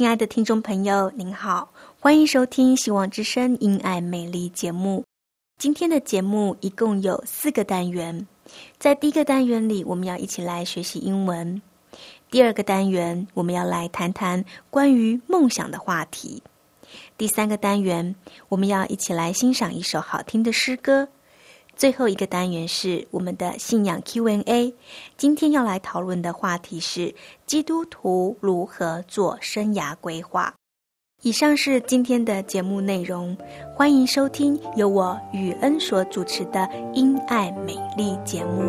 亲爱的听众朋友，您好，欢迎收听《希望之声·因爱美丽》节目。今天的节目一共有四个单元，在第一个单元里，我们要一起来学习英文；第二个单元，我们要来谈谈关于梦想的话题；第三个单元，我们要一起来欣赏一首好听的诗歌。最后一个单元是我们的信仰 Q&A，今天要来讨论的话题是基督徒如何做生涯规划。以上是今天的节目内容，欢迎收听由我雨恩所主持的《因爱美丽》节目。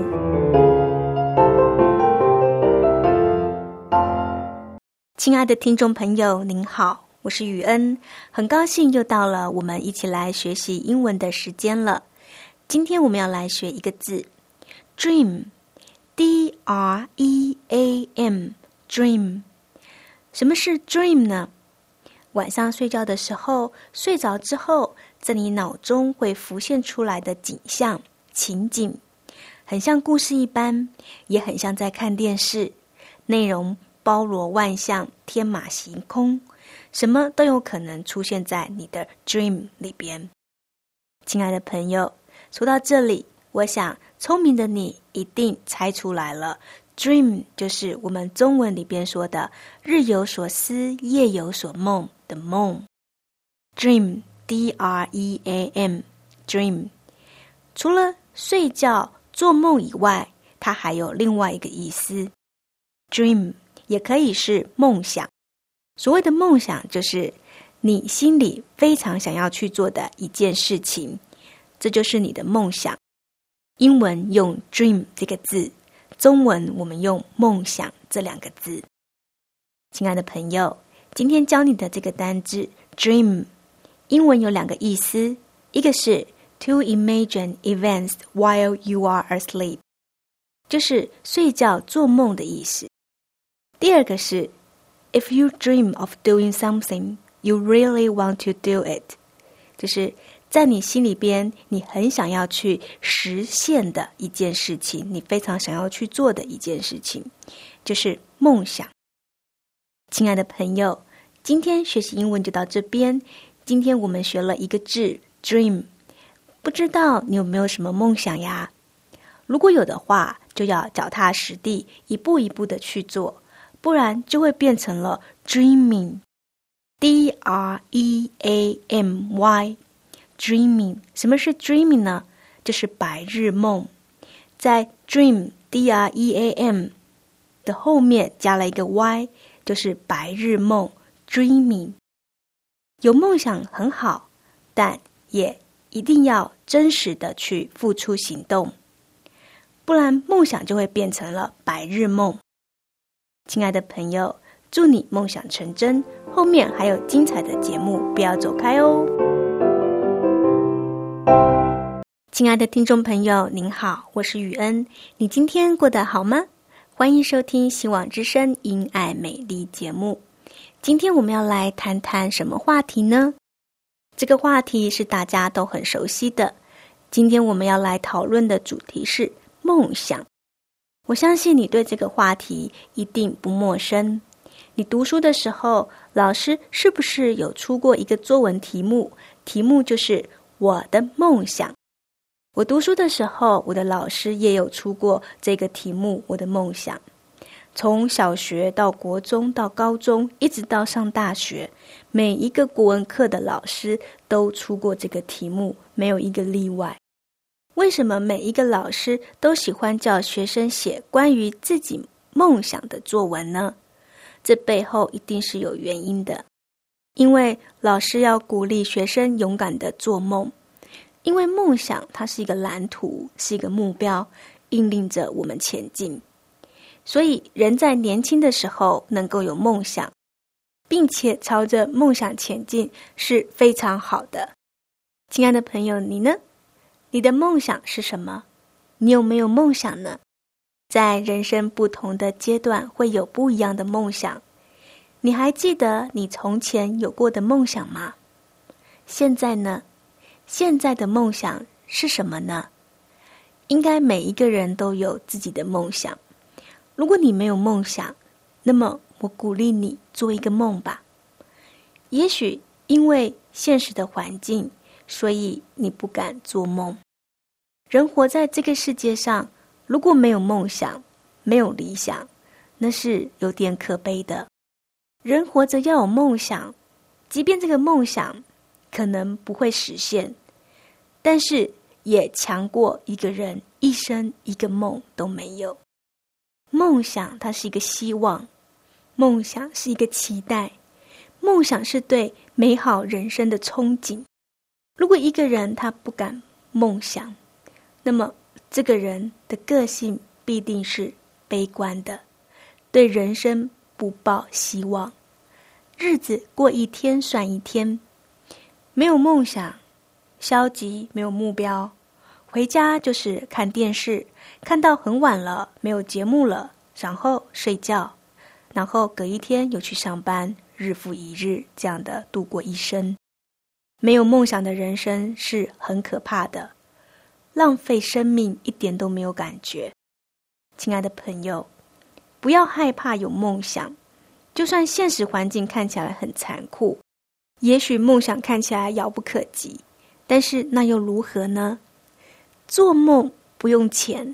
亲爱的听众朋友，您好，我是雨恩，很高兴又到了我们一起来学习英文的时间了。今天我们要来学一个字，dream，d r e a m，dream。什么是 dream 呢？晚上睡觉的时候，睡着之后，在你脑中会浮现出来的景象、情景，很像故事一般，也很像在看电视，内容包罗万象，天马行空，什么都有可能出现在你的 dream 里边。亲爱的朋友。说到这里，我想聪明的你一定猜出来了，dream 就是我们中文里边说的“日有所思，夜有所梦”的梦。dream，d-r-e-a-m，dream。除了睡觉、做梦以外，它还有另外一个意思。dream 也可以是梦想。所谓的梦想，就是你心里非常想要去做的一件事情。这就是你的梦想。英文用 “dream” 这个字，中文我们用“梦想”这两个字。亲爱的朋友，今天教你的这个单字 “dream”，英文有两个意思，一个是 “to imagine events while you are asleep”，就是睡觉做梦的意思；第二个是 “if you dream of doing something, you really want to do it”，就是。 在你心里边，你很想要去实现的一件事情，你非常想要去做的一件事情，就是梦想。亲爱的朋友，今天学习英文就到这边。今天我们学了一个字 “dream”，不知道你有没有什么梦想呀？如果有的话，就要脚踏实地，一步一步的去做，不然就会变成了 “dreaming”，D R E A M Y。Dreaming，什么是 dreaming 呢？就是白日梦，在 dream，d-r-e-a-m 的后面加了一个 y，就是白日梦。Dreaming，有梦想很好，但也一定要真实的去付出行动，不然梦想就会变成了白日梦。亲爱的朋友，祝你梦想成真！后面还有精彩的节目，不要走开哦。亲爱的听众朋友，您好，我是雨恩。你今天过得好吗？欢迎收听《希望之声·因爱美丽》节目。今天我们要来谈谈什么话题呢？这个话题是大家都很熟悉的。今天我们要来讨论的主题是梦想。我相信你对这个话题一定不陌生。你读书的时候，老师是不是有出过一个作文题目？题目就是“我的梦想”。我读书的时候，我的老师也有出过这个题目。我的梦想，从小学到国中到高中，一直到上大学，每一个国文课的老师都出过这个题目，没有一个例外。为什么每一个老师都喜欢叫学生写关于自己梦想的作文呢？这背后一定是有原因的，因为老师要鼓励学生勇敢的做梦。因为梦想，它是一个蓝图，是一个目标，引领着我们前进。所以，人在年轻的时候能够有梦想，并且朝着梦想前进，是非常好的。亲爱的朋友，你呢？你的梦想是什么？你有没有梦想呢？在人生不同的阶段，会有不一样的梦想。你还记得你从前有过的梦想吗？现在呢？现在的梦想是什么呢？应该每一个人都有自己的梦想。如果你没有梦想，那么我鼓励你做一个梦吧。也许因为现实的环境，所以你不敢做梦。人活在这个世界上，如果没有梦想、没有理想，那是有点可悲的。人活着要有梦想，即便这个梦想可能不会实现。但是也强过一个人一生一个梦都没有。梦想它是一个希望，梦想是一个期待，梦想是对美好人生的憧憬。如果一个人他不敢梦想，那么这个人的个性必定是悲观的，对人生不抱希望，日子过一天算一天，没有梦想。消极，没有目标，回家就是看电视，看到很晚了，没有节目了，然后睡觉，然后隔一天又去上班，日复一日，这样的度过一生。没有梦想的人生是很可怕的，浪费生命一点都没有感觉。亲爱的朋友，不要害怕有梦想，就算现实环境看起来很残酷，也许梦想看起来遥不可及。但是那又如何呢？做梦不用钱，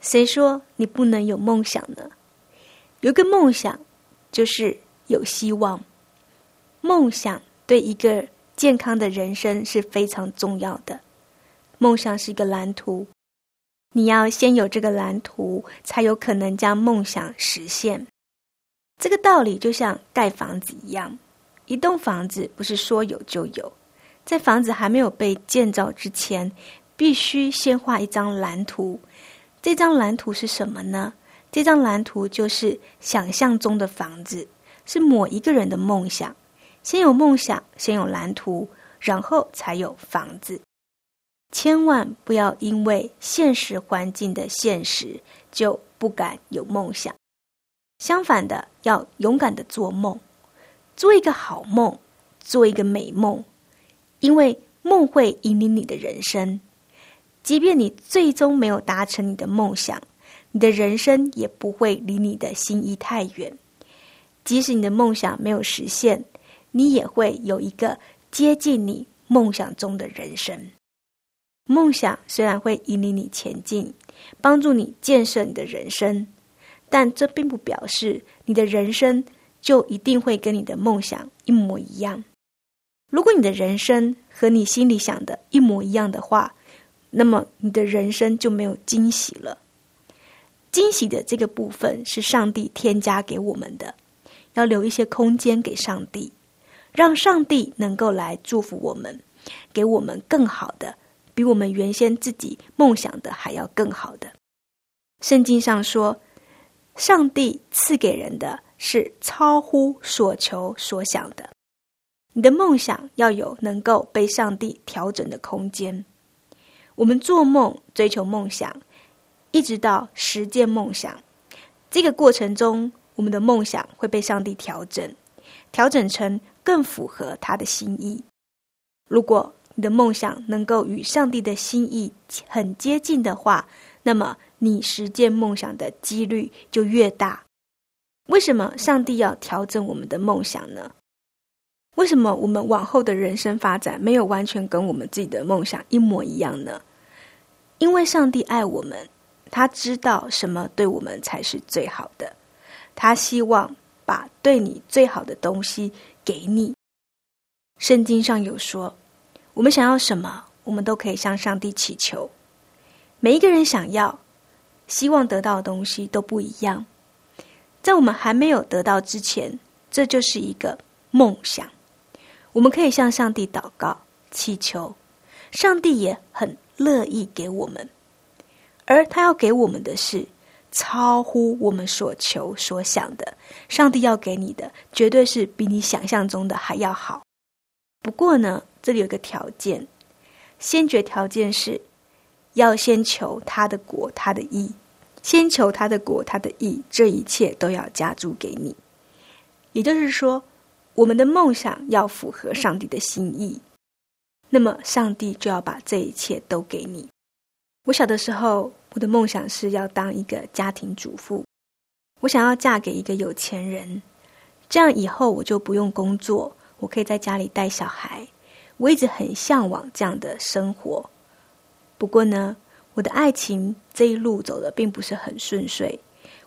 谁说你不能有梦想呢？有个梦想就是有希望。梦想对一个健康的人生是非常重要的。梦想是一个蓝图，你要先有这个蓝图，才有可能将梦想实现。这个道理就像盖房子一样，一栋房子不是说有就有。在房子还没有被建造之前，必须先画一张蓝图。这张蓝图是什么呢？这张蓝图就是想象中的房子，是某一个人的梦想。先有梦想，先有蓝图，然后才有房子。千万不要因为现实环境的现实就不敢有梦想。相反的，要勇敢的做梦，做一个好梦，做一个美梦。因为梦会引领你的人生，即便你最终没有达成你的梦想，你的人生也不会离你的心意太远。即使你的梦想没有实现，你也会有一个接近你梦想中的人生。梦想虽然会引领你前进，帮助你建设你的人生，但这并不表示你的人生就一定会跟你的梦想一模一样。如果你的人生和你心里想的一模一样的话，那么你的人生就没有惊喜了。惊喜的这个部分是上帝添加给我们的，要留一些空间给上帝，让上帝能够来祝福我们，给我们更好的，比我们原先自己梦想的还要更好的。圣经上说，上帝赐给人的是超乎所求所想的。你的梦想要有能够被上帝调整的空间。我们做梦、追求梦想，一直到实践梦想，这个过程中，我们的梦想会被上帝调整，调整成更符合他的心意。如果你的梦想能够与上帝的心意很接近的话，那么你实践梦想的几率就越大。为什么上帝要调整我们的梦想呢？为什么我们往后的人生发展没有完全跟我们自己的梦想一模一样呢？因为上帝爱我们，他知道什么对我们才是最好的，他希望把对你最好的东西给你。圣经上有说，我们想要什么，我们都可以向上帝祈求。每一个人想要、希望得到的东西都不一样，在我们还没有得到之前，这就是一个梦想。我们可以向上帝祷告、祈求，上帝也很乐意给我们，而他要给我们的是超乎我们所求所想的。上帝要给你的，绝对是比你想象中的还要好。不过呢，这里有个条件，先决条件是要先求他的国、他的义，先求他的国、他的义，这一切都要加注给你。也就是说。我们的梦想要符合上帝的心意，那么上帝就要把这一切都给你。我小的时候，我的梦想是要当一个家庭主妇，我想要嫁给一个有钱人，这样以后我就不用工作，我可以在家里带小孩。我一直很向往这样的生活。不过呢，我的爱情这一路走的并不是很顺遂。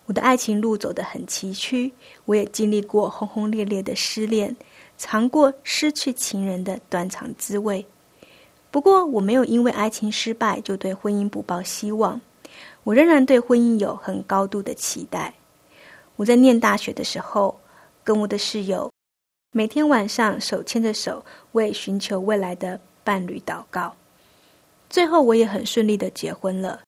我的爱情路走得很崎岖，我也经历过轰轰烈烈的失恋，尝过失去情人的断肠滋味。不过，我没有因为爱情失败就对婚姻不抱希望，我仍然对婚姻有很高度的期待。我在念大学的时候，跟我的室友每天晚上手牵着手，为寻求未来的伴侣祷告。最后，我也很顺利的结婚了。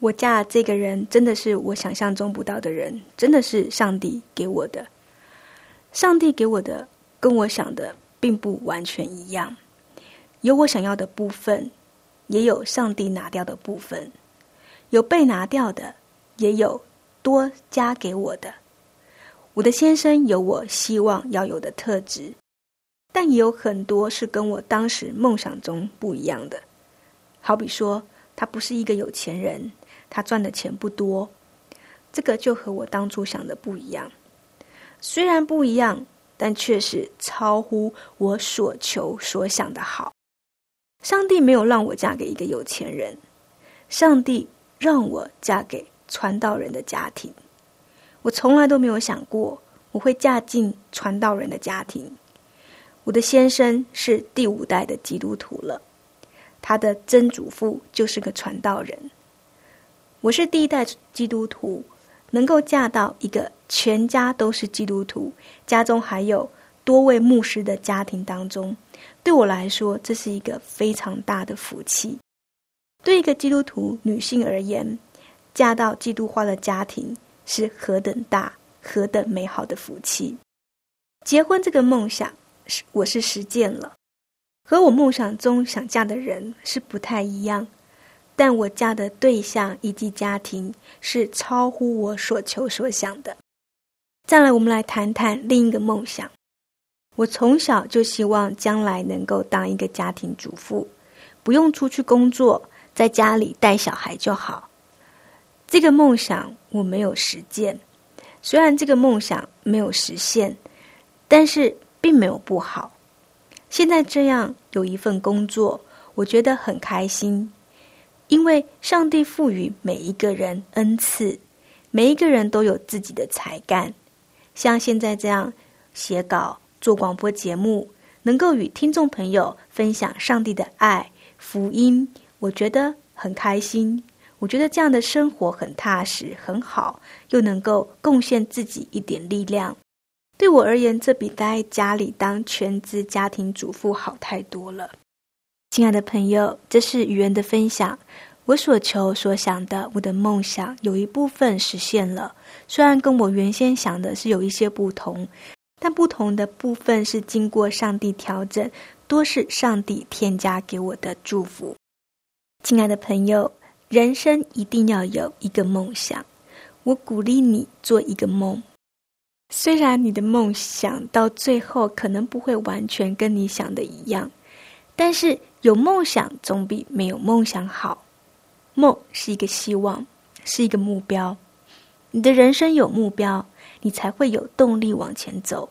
我嫁这个人真的是我想象中不到的人，真的是上帝给我的。上帝给我的跟我想的并不完全一样，有我想要的部分，也有上帝拿掉的部分，有被拿掉的，也有多加给我的。我的先生有我希望要有的特质，但也有很多是跟我当时梦想中不一样的。好比说，他不是一个有钱人。他赚的钱不多，这个就和我当初想的不一样。虽然不一样，但却是超乎我所求所想的好。上帝没有让我嫁给一个有钱人，上帝让我嫁给传道人的家庭。我从来都没有想过我会嫁进传道人的家庭。我的先生是第五代的基督徒了，他的曾祖父就是个传道人。我是第一代基督徒，能够嫁到一个全家都是基督徒、家中还有多位牧师的家庭当中，对我来说，这是一个非常大的福气。对一个基督徒女性而言，嫁到基督化的家庭是何等大、何等美好的福气！结婚这个梦想，是我是实践了，和我梦想中想嫁的人是不太一样。但我嫁的对象以及家庭是超乎我所求所想的。再来，我们来谈谈另一个梦想。我从小就希望将来能够当一个家庭主妇，不用出去工作，在家里带小孩就好。这个梦想我没有实践，虽然这个梦想没有实现，但是并没有不好。现在这样有一份工作，我觉得很开心。因为上帝赋予每一个人恩赐，每一个人都有自己的才干。像现在这样写稿、做广播节目，能够与听众朋友分享上帝的爱、福音，我觉得很开心。我觉得这样的生活很踏实、很好，又能够贡献自己一点力量。对我而言，这比待在家里当全职家庭主妇好太多了。亲爱的朋友，这是语言的分享。我所求所想的，我的梦想有一部分实现了，虽然跟我原先想的是有一些不同，但不同的部分是经过上帝调整，多是上帝添加给我的祝福。亲爱的朋友，人生一定要有一个梦想，我鼓励你做一个梦，虽然你的梦想到最后可能不会完全跟你想的一样，但是。有梦想总比没有梦想好。梦是一个希望，是一个目标。你的人生有目标，你才会有动力往前走。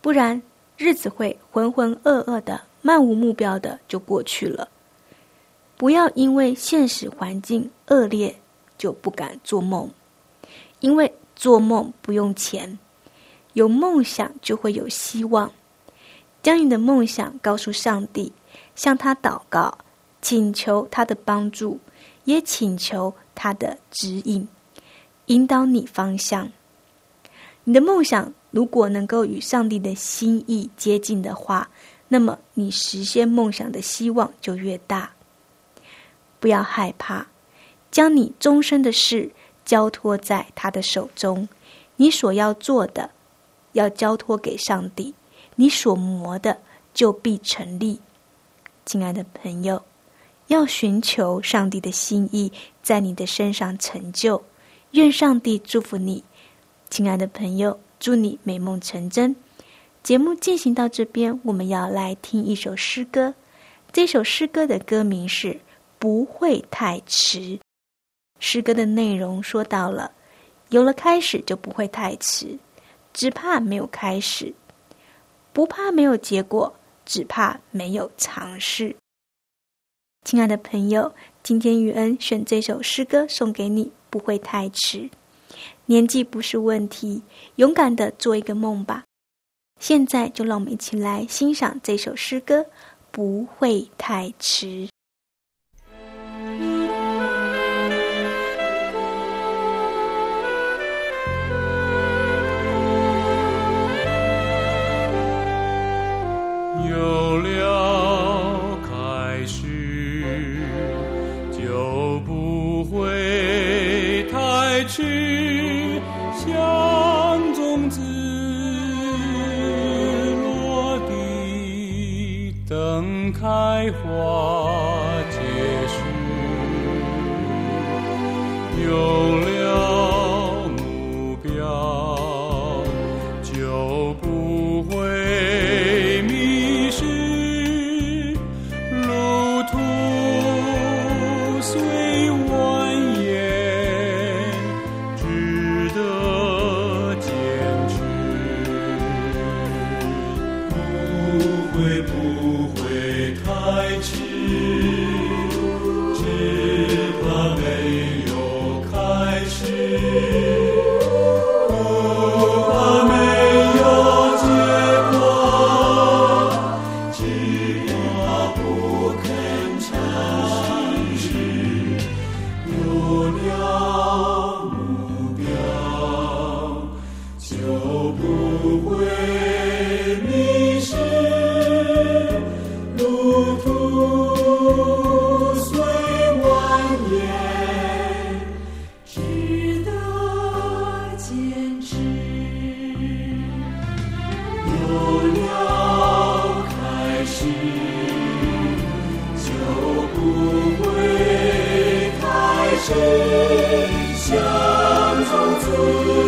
不然，日子会浑浑噩噩的、漫无目标的就过去了。不要因为现实环境恶劣就不敢做梦，因为做梦不用钱，有梦想就会有希望。将你的梦想告诉上帝，向他祷告，请求他的帮助，也请求他的指引，引导你方向。你的梦想如果能够与上帝的心意接近的话，那么你实现梦想的希望就越大。不要害怕，将你终身的事交托在他的手中。你所要做的，要交托给上帝。你所磨的，就必成立。亲爱的朋友，要寻求上帝的心意，在你的身上成就。愿上帝祝福你。亲爱的朋友，祝你美梦成真。节目进行到这边，我们要来听一首诗歌。这首诗歌的歌名是《不会太迟》。诗歌的内容说到了，有了开始就不会太迟，只怕没有开始；不怕没有结果，只怕没有尝试。亲爱的朋友，今天雨恩选这首诗歌送给你，不会太迟。年纪不是问题，勇敢的做一个梦吧。现在就让我们一起来欣赏这首诗歌，不会太迟。有了开始就不会开始从此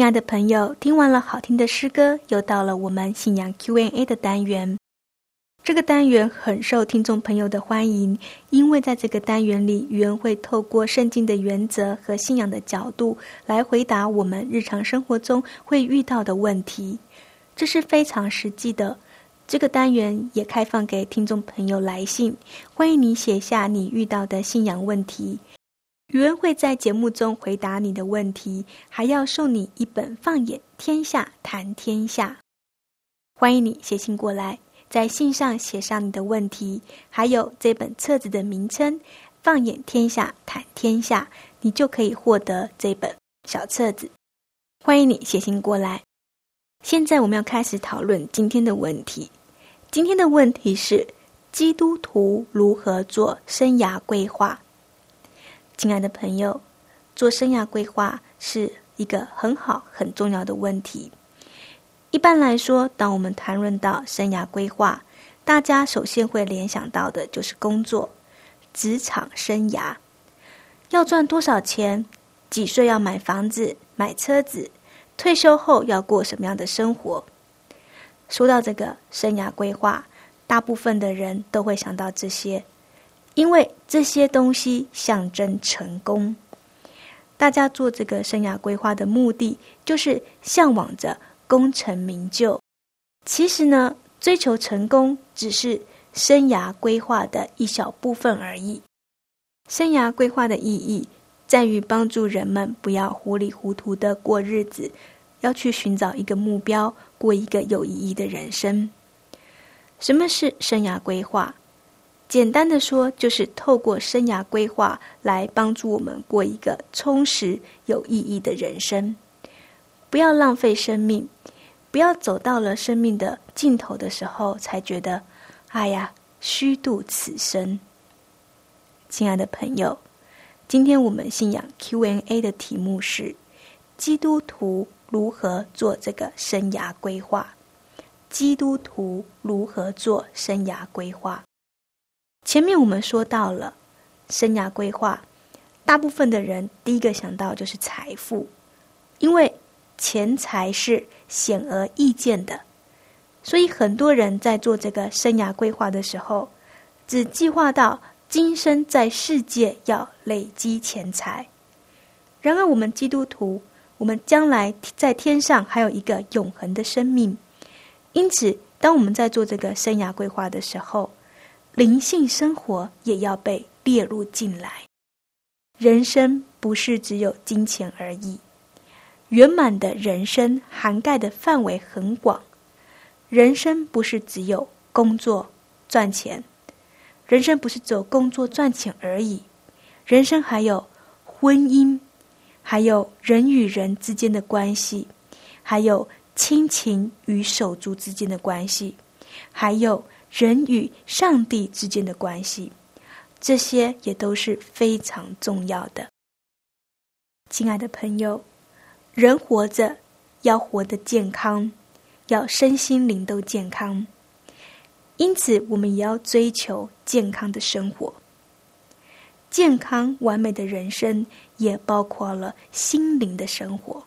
亲爱的朋友，听完了好听的诗歌，又到了我们信仰 Q&A 的单元。这个单元很受听众朋友的欢迎，因为在这个单元里，语言会透过圣经的原则和信仰的角度来回答我们日常生活中会遇到的问题，这是非常实际的。这个单元也开放给听众朋友来信，欢迎你写下你遇到的信仰问题，语文会在节目中回答你的问题，还要送你一本《放眼天下谈天下》，欢迎你写信过来。在信上写上你的问题，还有这本册子的名称《放眼天下谈天下》，你就可以获得这本小册子。欢迎你写信过来。现在我们要开始讨论今天的问题。今天的问题是：基督徒如何做生涯规划？亲爱的朋友，做生涯规划是一个很好、很重要的问题。一般来说，当我们谈论到生涯规划，大家首先会联想到的就是工作、职场生涯，要赚多少钱，几岁要买房子、买车子，退休后要过什么样的生活。说到这个生涯规划，大部分的人都会想到这些，因为这些东西象征成功。大家做这个生涯规划的目的，就是向往着。功成名就，其实呢，追求成功只是生涯规划的一小部分而已。生涯规划的意义在于帮助人们不要糊里糊涂的过日子，要去寻找一个目标，过一个有意义的人生。什么是生涯规划？简单的说，就是透过生涯规划来帮助我们过一个充实有意义的人生。不要浪费生命，不要走到了生命的尽头的时候才觉得，哎呀，虚度此生。亲爱的朋友，今天我们信仰 Q&A 的题目是：基督徒如何做这个生涯规划？基督徒如何做生涯规划？前面我们说到了生涯规划，大部分的人第一个想到就是财富，因为。钱财是显而易见的，所以很多人在做这个生涯规划的时候，只计划到今生在世界要累积钱财。然而，我们基督徒，我们将来在天上还有一个永恒的生命，因此，当我们在做这个生涯规划的时候，灵性生活也要被列入进来。人生不是只有金钱而已。圆满的人生涵盖的范围很广，人生不是只有工作赚钱，人生不是只有工作赚钱而已，人生还有婚姻，还有人与人之间的关系，还有亲情与手足之间的关系，还有人与上帝之间的关系，这些也都是非常重要的。亲爱的朋友。人活着要活得健康，要身心灵都健康，因此我们也要追求健康的生活。健康完美的人生也包括了心灵的生活。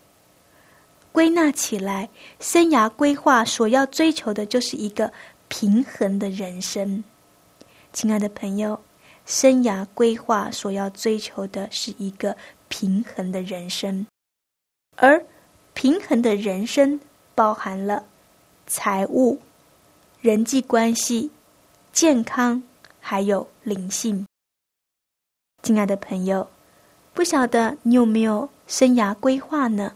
归纳起来，生涯规划所要追求的就是一个平衡的人生。亲爱的朋友，生涯规划所要追求的是一个平衡的人生。而平衡的人生包含了财务、人际关系、健康，还有灵性。亲爱的朋友，不晓得你有没有生涯规划呢？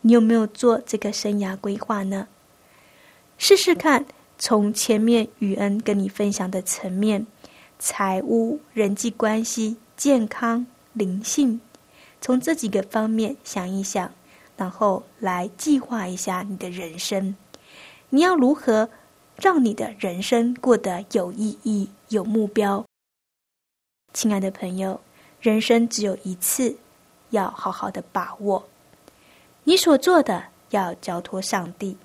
你有没有做这个生涯规划呢？试试看，从前面雨恩跟你分享的层面，财务、人际关系、健康、灵性，从这几个方面想一想。然后来计划一下你的人生，你要如何让你的人生过得有意义、有目标？亲爱的朋友，人生只有一次，要好好的把握。你所做的要交托上帝，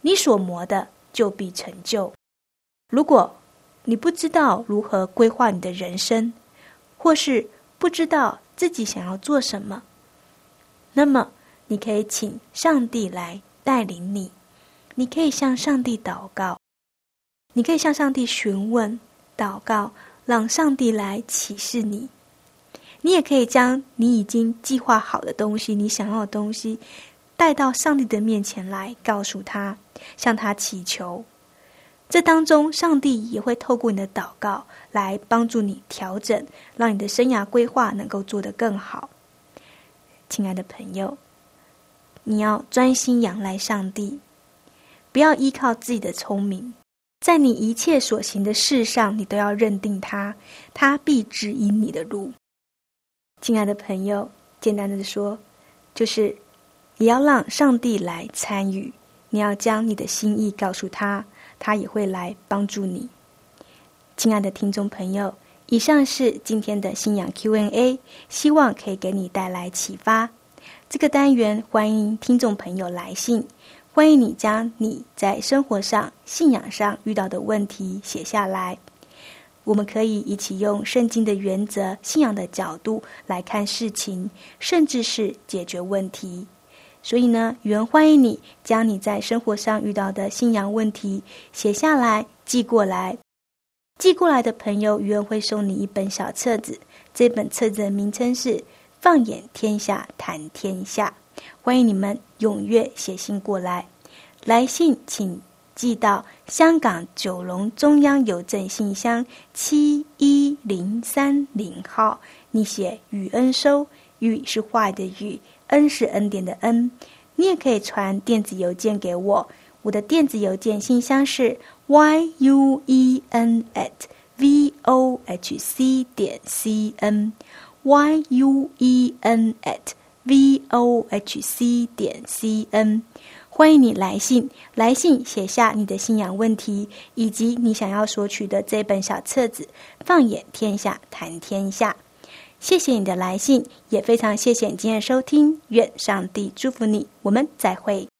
你所磨的就必成就。如果你不知道如何规划你的人生，或是不知道自己想要做什么，那么。你可以请上帝来带领你，你可以向上帝祷告，你可以向上帝询问、祷告，让上帝来启示你。你也可以将你已经计划好的东西、你想要的东西，带到上帝的面前来，告诉他，向他祈求。这当中，上帝也会透过你的祷告来帮助你调整，让你的生涯规划能够做得更好。亲爱的朋友，你要专心仰赖上帝，不要依靠自己的聪明，在你一切所行的事上，你都要认定他，他必指引你的路。亲爱的朋友，简单的说，就是也要让上帝来参与。你要将你的心意告诉他，他也会来帮助你。亲爱的听众朋友，以上是今天的信仰 Q&A，希望可以给你带来启发。这个单元欢迎听众朋友来信，欢迎你将你在生活上、信仰上遇到的问题写下来。我们可以一起用圣经的原则、信仰的角度来看事情，甚至是解决问题。所以呢，语文欢迎你将你在生活上遇到的信仰问题写下来，寄过来。寄过来的朋友，语文会送你一本小册子。这本册子的名称是《放眼天下谈天下》。欢迎你们踊跃写信过来，来信请。寄到香港九龙中央邮政信箱七一零三零号，你写“雨恩收”，“雨”是坏的“雨”，“恩”是恩典的“恩”。你也可以传电子邮件给我，我的电子邮件信箱是 y u e n at v o h c 点 c n，y u e n at v o h c 点 c n。欢迎你来信，来信写下你的信仰问题，以及你想要索取的这本小册子《放眼天下谈天下》。谢谢你的来信，也非常谢谢你今天的收听。愿上帝祝福你，我们再会。